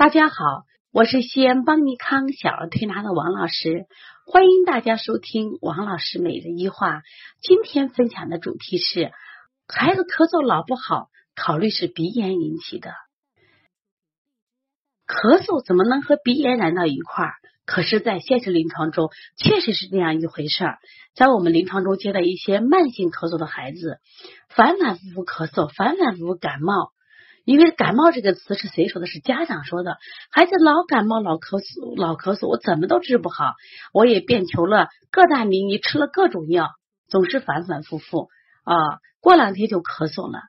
大家好，我是西安邦尼康小儿推拿的王老师，欢迎大家收听王老师每日一话。今天分享的主题是：孩子咳嗽老不好，考虑是鼻炎引起的。咳嗽怎么能和鼻炎连到一块儿？可是，在现实临床中，确实是这样一回事儿。在我们临床中接到一些慢性咳嗽的孩子，反反复复咳嗽，反反复复感冒。因为感冒这个词是谁说的？是家长说的。孩子老感冒、老咳嗽、老咳嗽，我怎么都治不好。我也变求了各大名医，吃了各种药，总是反反复复啊。过两天就咳嗽了。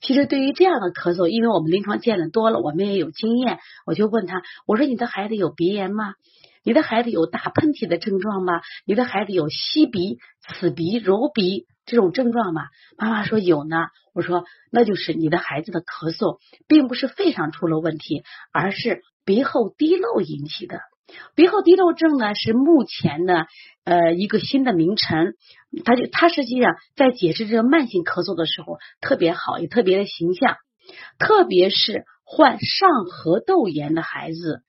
其实对于这样的咳嗽，因为我们临床见的多了，我们也有经验。我就问他，我说你的孩子有鼻炎吗？你的孩子有打喷嚏的症状吗？你的孩子有吸鼻、刺鼻、揉鼻？这种症状吗，妈妈说有呢。我说那就是你的孩子的咳嗽，并不是肺上出了问题，而是鼻后滴漏引起的。鼻后滴漏症呢，是目前呢呃一个新的名称。它就它实际上在解释这个慢性咳嗽的时候特别好，也特别的形象。特别是患上颌窦炎的孩子。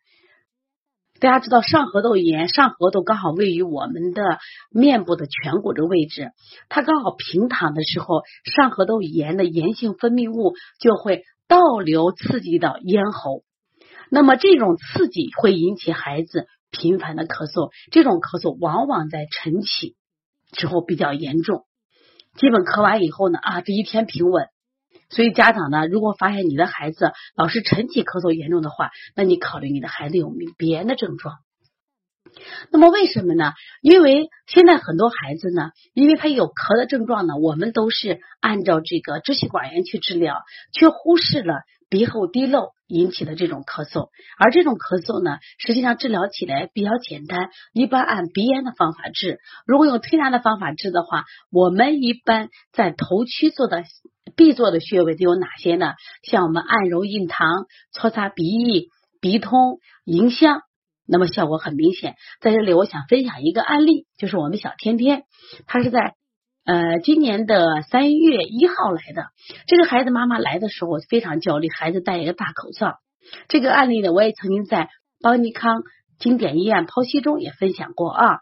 大家知道上颌窦炎，上颌窦刚好位于我们的面部的颧骨的位置，它刚好平躺的时候，上颌窦炎的炎性分泌物就会倒流刺激到咽喉，那么这种刺激会引起孩子频繁的咳嗽，这种咳嗽往往在晨起之后比较严重，基本咳完以后呢啊，这一天平稳。所以家长呢，如果发现你的孩子老是晨起咳嗽严重的话，那你考虑你的孩子有没鼻炎的症状。那么为什么呢？因为现在很多孩子呢，因为他有咳的症状呢，我们都是按照这个支气管炎去治疗，却忽视了鼻后滴漏引起的这种咳嗽。而这种咳嗽呢，实际上治疗起来比较简单，一般按鼻炎的方法治。如果用推拿的方法治的话，我们一般在头区做的。必做的穴位都有哪些呢？像我们按揉印堂、搓擦鼻翼、鼻通、迎香，那么效果很明显。在这里，我想分享一个案例，就是我们小天天，他是在呃今年的三月一号来的。这个孩子妈妈来的时候非常焦虑，孩子戴一个大口罩。这个案例呢，我也曾经在邦尼康经典医院剖析中也分享过啊。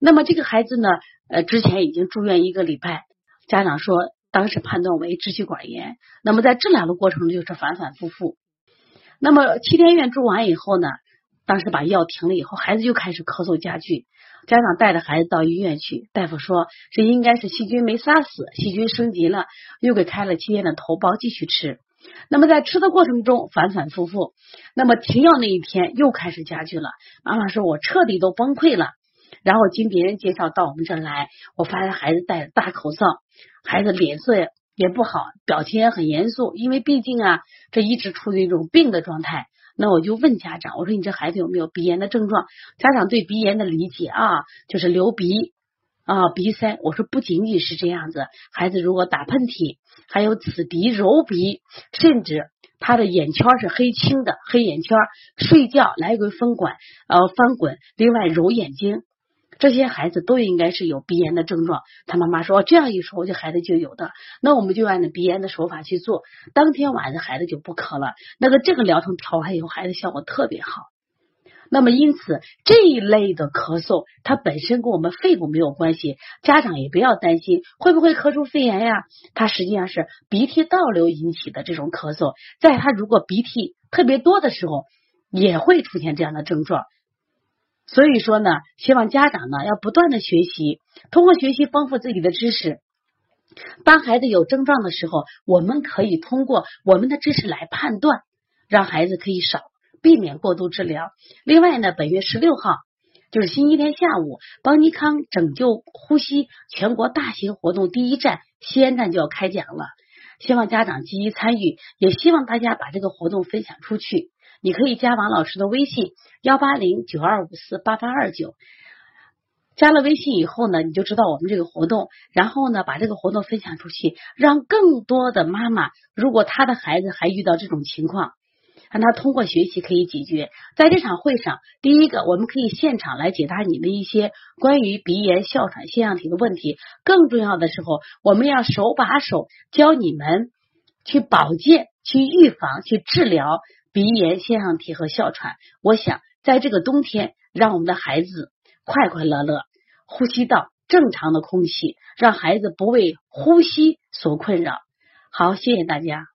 那么这个孩子呢，呃，之前已经住院一个礼拜，家长说。当时判断为支气管炎，那么在治疗的过程就是反反复复。那么七天院住完以后呢，当时把药停了以后，孩子又开始咳嗽加剧。家长带着孩子到医院去，大夫说这应该是细菌没杀死，细菌升级了，又给开了七天的头孢继续吃。那么在吃的过程中反反复复，那么停药那一天又开始加剧了。妈妈说我彻底都崩溃了。然后经别人介绍到我们这来，我发现孩子戴着大口罩，孩子脸色也不好，表情也很严肃，因为毕竟啊，这一直处于一种病的状态。那我就问家长，我说你这孩子有没有鼻炎的症状？家长对鼻炎的理解啊，就是流鼻啊、鼻塞。我说不仅仅是这样子，孩子如果打喷嚏，还有刺鼻、揉鼻，甚至他的眼圈是黑青的黑眼圈，睡觉来回分管呃翻滚，另外揉眼睛。这些孩子都应该是有鼻炎的症状。他妈妈说这样一说，我这孩子就有的。那我们就按照鼻炎的手法去做，当天晚上孩子就不咳了。那个这个疗程调完以后，孩子效果特别好。那么因此这一类的咳嗽，它本身跟我们肺部没有关系，家长也不要担心会不会咳出肺炎呀。它实际上是鼻涕倒流引起的这种咳嗽，在他如果鼻涕特别多的时候，也会出现这样的症状。所以说呢，希望家长呢要不断的学习，通过学习丰富自己的知识。当孩子有症状的时候，我们可以通过我们的知识来判断，让孩子可以少避免过度治疗。另外呢，本月十六号就是星期天下午，邦尼康拯救呼吸全国大型活动第一站西安站就要开讲了，希望家长积极参与，也希望大家把这个活动分享出去。你可以加王老师的微信幺八零九二五四八八二九，加了微信以后呢，你就知道我们这个活动，然后呢，把这个活动分享出去，让更多的妈妈，如果她的孩子还遇到这种情况，让她通过学习可以解决。在这场会上，第一个我们可以现场来解答你们一些关于鼻炎、哮喘、腺样体的问题，更重要的时候，我们要手把手教你们去保健、去预防、去治疗。鼻炎、腺样体和哮喘。我想在这个冬天，让我们的孩子快快乐乐，呼吸到正常的空气，让孩子不为呼吸所困扰。好，谢谢大家。